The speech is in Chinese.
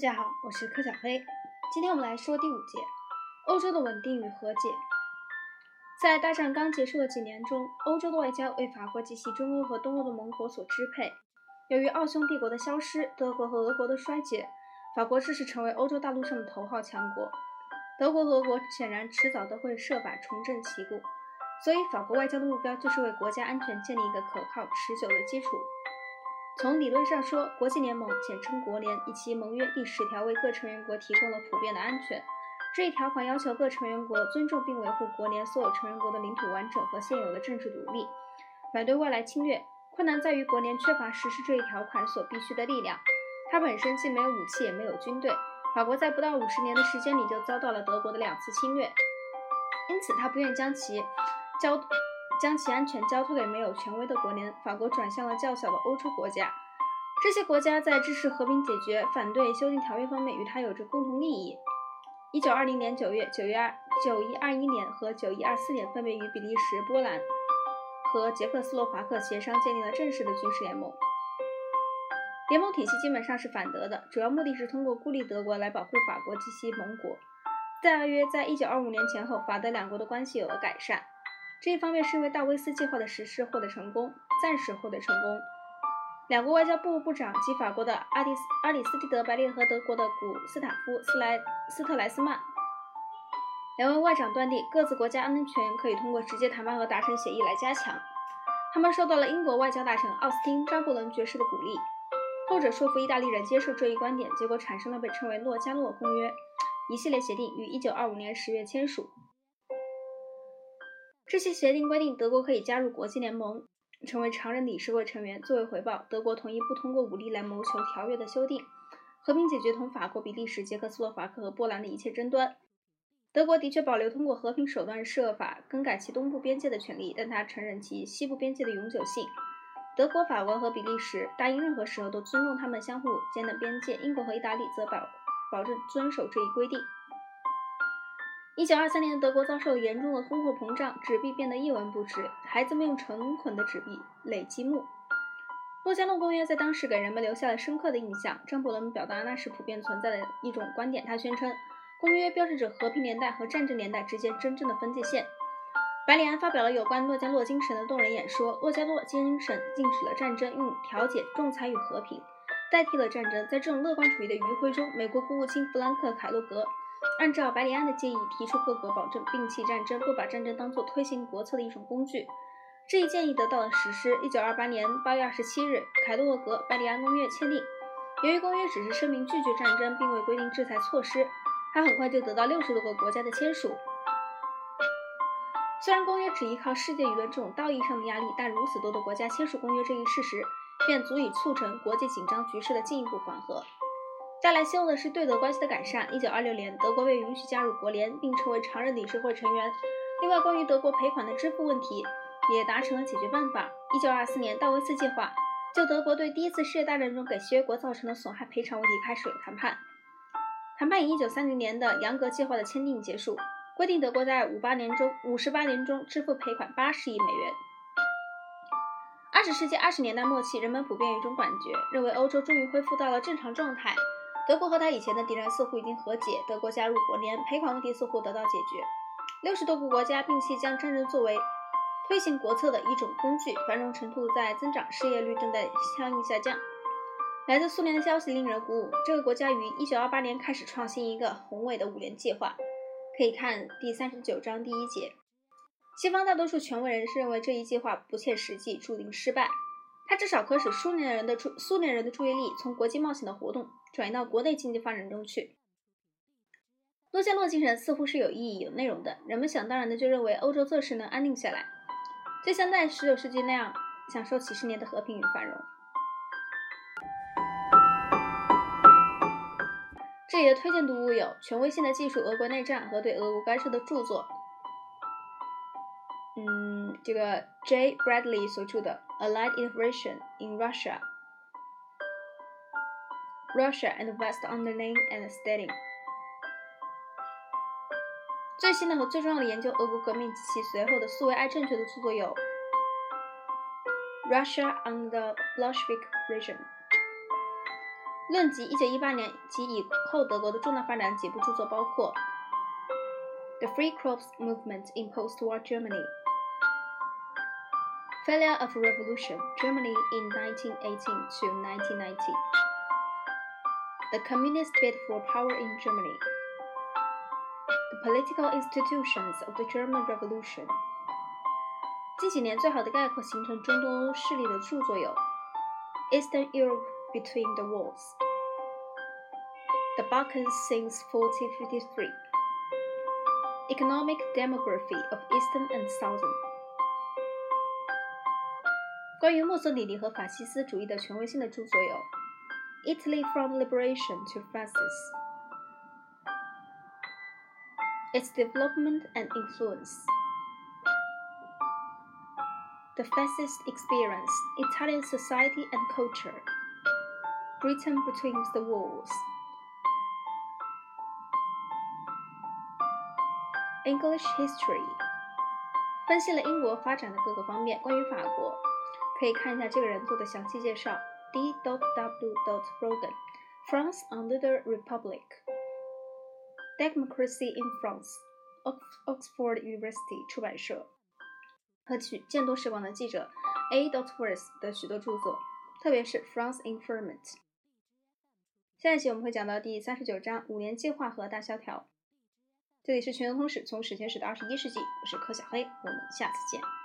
大家好，我是柯小飞。今天我们来说第五节：欧洲的稳定与和解。在大战刚结束的几年中，欧洲的外交为法国及其中欧和东欧的盟国所支配。由于奥匈帝国的消失，德国和俄国的衰竭，法国正式成为欧洲大陆上的头号强国。德国俄国显然迟早都会设法重振旗鼓，所以法国外交的目标就是为国家安全建立一个可靠、持久的基础。从理论上说，国际联盟（简称国联）以其盟约第十条为各成员国提供了普遍的安全。这一条款要求各成员国尊重并维护国联所有成员国的领土完整和现有的政治独立，反对外来侵略。困难在于国联缺乏实施这一条款所必需的力量。它本身既没有武器，也没有军队。法国在不到五十年的时间里就遭到了德国的两次侵略，因此他不愿将其交。将其安全交托给没有权威的国联，法国转向了较小的欧洲国家。这些国家在支持和平解决、反对修订条约方面与他有着共同利益。一九二零年九月、九月二九一二一年和九一二四年，分别与比利时、波兰和捷克斯洛伐克协商建立了正式的军事联盟。联盟体系基本上是反德的，主要目的是通过孤立德国来保护法国及其盟国。大约在一九二五年前后，法德两国的关系有了改善。这一方面是因为戴维斯计划的实施获得成功，暂时获得成功。两国外交部部长及法国的阿迪斯阿里斯蒂德·白列和德国的古斯塔夫斯莱斯特莱斯曼两位外长断定，各自国家安全可以通过直接谈判和达成协议来加强。他们受到了英国外交大臣奥斯汀·张伯伦爵士的鼓励，后者说服意大利人接受这一观点，结果产生了被称为洛加诺公约一系列协定，于1925年10月签署。这些协定规定，德国可以加入国际联盟，成为常任理事会成员。作为回报，德国同意不通过武力来谋求条约的修订，和平解决同法国、比利时、捷克斯洛伐克和波兰的一切争端。德国的确保留通过和平手段设法更改其东部边界的权利，但他承认其西部边界的永久性。德国、法国和比利时答应任何时候都尊重他们相互间的边界。英国和意大利则保保证遵守这一规定。一九二三年，德国遭受严重的通货膨胀，纸币变得一文不值，孩子们用成捆的纸币垒积木。洛加诺公约在当时给人们留下了深刻的印象。张伯伦表达那是普遍存在的一种观点，他宣称，公约标志着和平年代和战争年代之间真正的分界线。白里安发表了有关洛加诺精神的动人演说。洛加诺精神禁止了战争，用调解、仲裁与和平代替了战争。在这种乐观主义的余晖中，美国国务卿弗兰克·凯洛格。按照白里安的建议，提出各国保证摒弃战争，不把战争当作推行国策的一种工具。这一建议得到了实施。一九二八年八月二十七日，凯洛格·白里安公约签订。由于公约只是声明拒绝战争，并未规定制裁措施，它很快就得到六十多个国家的签署。虽然公约只依靠世界舆论这种道义上的压力，但如此多的国家签署公约这一事实，便足以促成国际紧张局势的进一步缓和。带来希望的是对德关系的改善。一九二六年，德国被允许加入国联，并成为常任理事会成员。另外，关于德国赔款的支付问题也达成了解决办法。一九二四年，道维斯计划就德国对第一次世界大战中给协约国造成的损害赔偿问题开始了谈判。谈判以一九三零年的杨格计划的签订结束，规定德国在五八年中五十八年中支付赔款八十亿美元。二十世纪二十年代末期，人们普遍有一种感觉，认为欧洲终于恢复到了正常状态。德国和他以前的敌人似乎已经和解，德国加入国联，赔款问题似乎得到解决。六十多个国家摒弃将战争作为推行国策的一种工具，繁荣程度在增长，失业率正在相应下降。来自苏联的消息令人鼓舞，这个国家于1928年开始创新一个宏伟的五年计划，可以看第三十九章第一节。西方大多数权威人士认为这一计划不切实际，注定失败。它至少可使苏联人的注苏联人的注意力从国际冒险的活动转移到国内经济发展中去。洛加诺精神似乎是有意义、有内容的，人们想当然的就认为欧洲这时能安定下来，就像在十九世纪那样享受几十年的和平与繁荣。这里的推荐读物有《权威性的技术：俄国内战》和对俄国干涉的著作。嗯，这个 J. Bradley 所着的《Allied Intervention in Russia》，Russia and West Understanding and Studying。最新的和最重要的研究俄国革命及其随后的苏维埃政权的着作有《Russia under the Bolshevik Regime》。 论及1918年及以后德国的重大发展，几部着作包括《The Free Crops Movement in Post-War Germany》。 Failure of Revolution, Germany in 1918 to 1990. The Communist Bid for Power in Germany. The Political Institutions of the German Revolution. 近几年最好的概括形成中东欧势力的着作有《Eastern Europe Between the Wars》，《The Balkans Since 1453》，《Economic Demography of Eastern and Southern》。 关于墨索里尼和法西斯主义的权威性的着作有《Italy from Liberation to Fascism》，《Its Development and Influence》。The Fascist Experience, Italian Society and Culture, Britain Between the Wars, English History，分析了英国发展的各个方面。关于法国， 可以看一下这个人做的详细介绍。D. W. Rogan, France under the Republic, Democracy in France, Oxford University 出版社。和去见多识广的记者 A. Dotworth 的许多著作，特别是《France Informant》。下一期我们会讲到第三十九章五年计划和大萧条。这里是全球通史，从史前史到二十一世纪，我是柯小黑，我们下次见。